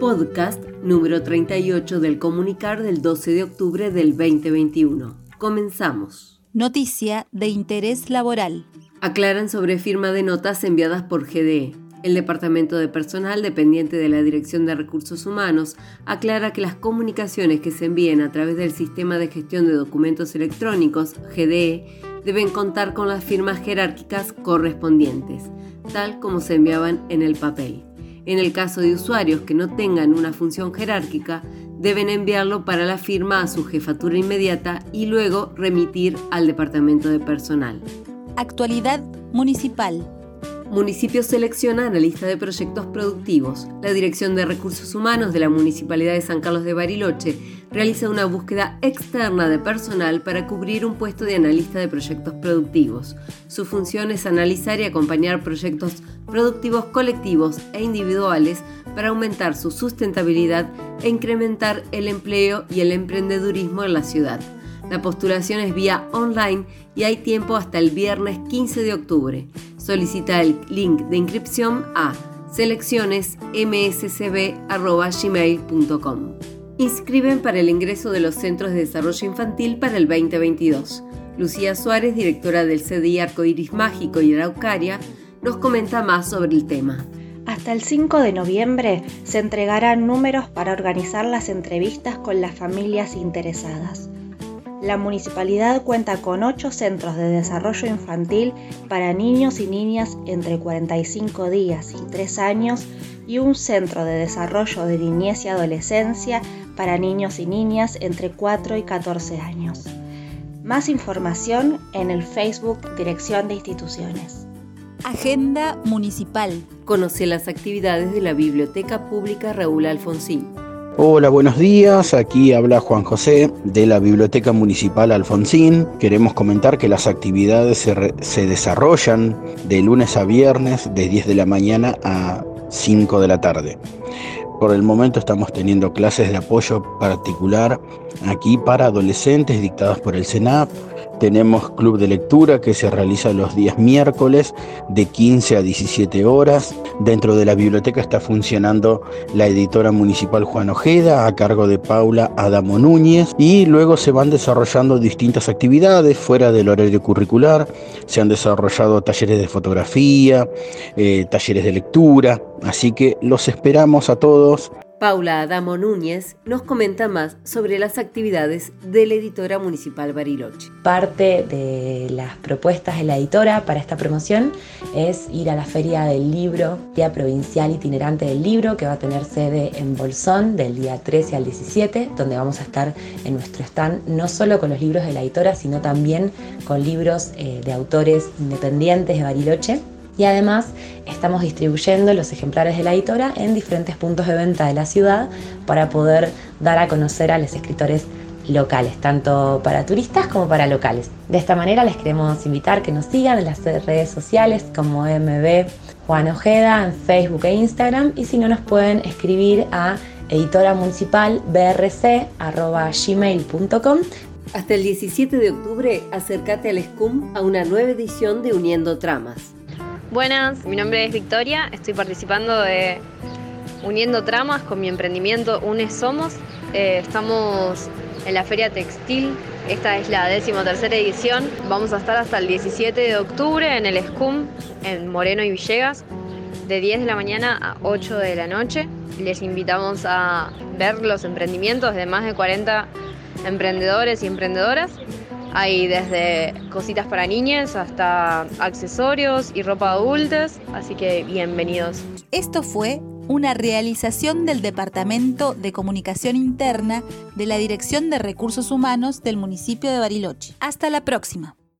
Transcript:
podcast número 38 del comunicar del 12 de octubre del 2021. Comenzamos. Noticia de interés laboral. Aclaran sobre firma de notas enviadas por GDE. El Departamento de Personal, dependiente de la Dirección de Recursos Humanos, aclara que las comunicaciones que se envíen a través del Sistema de Gestión de Documentos Electrónicos, GDE, deben contar con las firmas jerárquicas correspondientes, tal como se enviaban en el papel. En el caso de usuarios que no tengan una función jerárquica, deben enviarlo para la firma a su jefatura inmediata y luego remitir al Departamento de Personal. Actualidad municipal. Municipio selecciona analista de proyectos productivos. La Dirección de Recursos Humanos de la Municipalidad de San Carlos de Bariloche realiza una búsqueda externa de personal para cubrir un puesto de analista de proyectos productivos. Su función es analizar y acompañar proyectos productivos colectivos e individuales para aumentar su sustentabilidad e incrementar el empleo y el emprendedurismo en la ciudad. La postulación es vía online y hay tiempo hasta el viernes 15 de octubre. Solicita el link de inscripción a seleccionesmscb.gmail.com. Inscriben para el ingreso de los Centros de Desarrollo Infantil para el 2022. Lucía Suárez, directora del CDI Arcoiris Mágico y Araucaria, nos comenta más sobre el tema. Hasta el 5 de noviembre se entregarán números para organizar las entrevistas con las familias interesadas. La municipalidad cuenta con ocho centros de desarrollo infantil para niños y niñas entre 45 días y 3 años y un centro de desarrollo de niñez y adolescencia para niños y niñas entre 4 y 14 años. Más información en el Facebook Dirección de Instituciones. Agenda Municipal. Conoce las actividades de la Biblioteca Pública Raúl Alfonsín. Hola, buenos días. Aquí habla Juan José de la Biblioteca Municipal Alfonsín. Queremos comentar que las actividades se, desarrollan de lunes a viernes de 10 de la mañana a 5 de la tarde. Por el momento estamos teniendo clases de apoyo particular aquí para adolescentes dictadas por el SENAP tenemos club de lectura que se realiza los días miércoles de 15 a 17 horas. Dentro de la biblioteca está funcionando la editora municipal Juan Ojeda a cargo de Paula Adamo Núñez y luego se van desarrollando distintas actividades fuera del horario curricular. Se han desarrollado talleres de fotografía, eh, talleres de lectura, así que los esperamos a todos Paula Adamo Núñez nos comenta más sobre las actividades de la editora municipal Bariloche. Parte de las propuestas de la editora para esta promoción es ir a la Feria del Libro, Día Provincial Itinerante del Libro, que va a tener sede en Bolsón del día 13 al 17, donde vamos a estar en nuestro stand no solo con los libros de la editora, sino también con libros eh, de autores independientes de Bariloche y además estamos distribuyendo los ejemplares de la editora en diferentes puntos de venta de la ciudad para poder dar a conocer a los escritores locales, tanto para turistas como para locales. De esta manera les queremos invitar que nos sigan en las redes sociales como MB Juan Ojeda en Facebook e Instagram y si no nos pueden escribir a editora municipal brc.gmail.com hasta el 17 de octubre, acércate al SCUM a una nueva edición de Uniendo Tramas. Buenas, mi nombre es Victoria, estoy participando de Uniendo Tramas con mi emprendimiento UNE Somos. Eh, estamos en la Feria Textil, esta es la décimo tercera edición. Vamos a estar hasta el 17 de octubre en el SCUM, en Moreno y Villegas, de 10 de la mañana a 8 de la noche. Les invitamos a ver los emprendimientos de más de 40 emprendedores y emprendedoras hay desde cositas para niñas hasta accesorios y ropa adultas, así que bienvenidos. Esto fue una realización del Departamento de Comunicación Interna de la Dirección de Recursos Humanos del municipio de Bariloche. Hasta la próxima.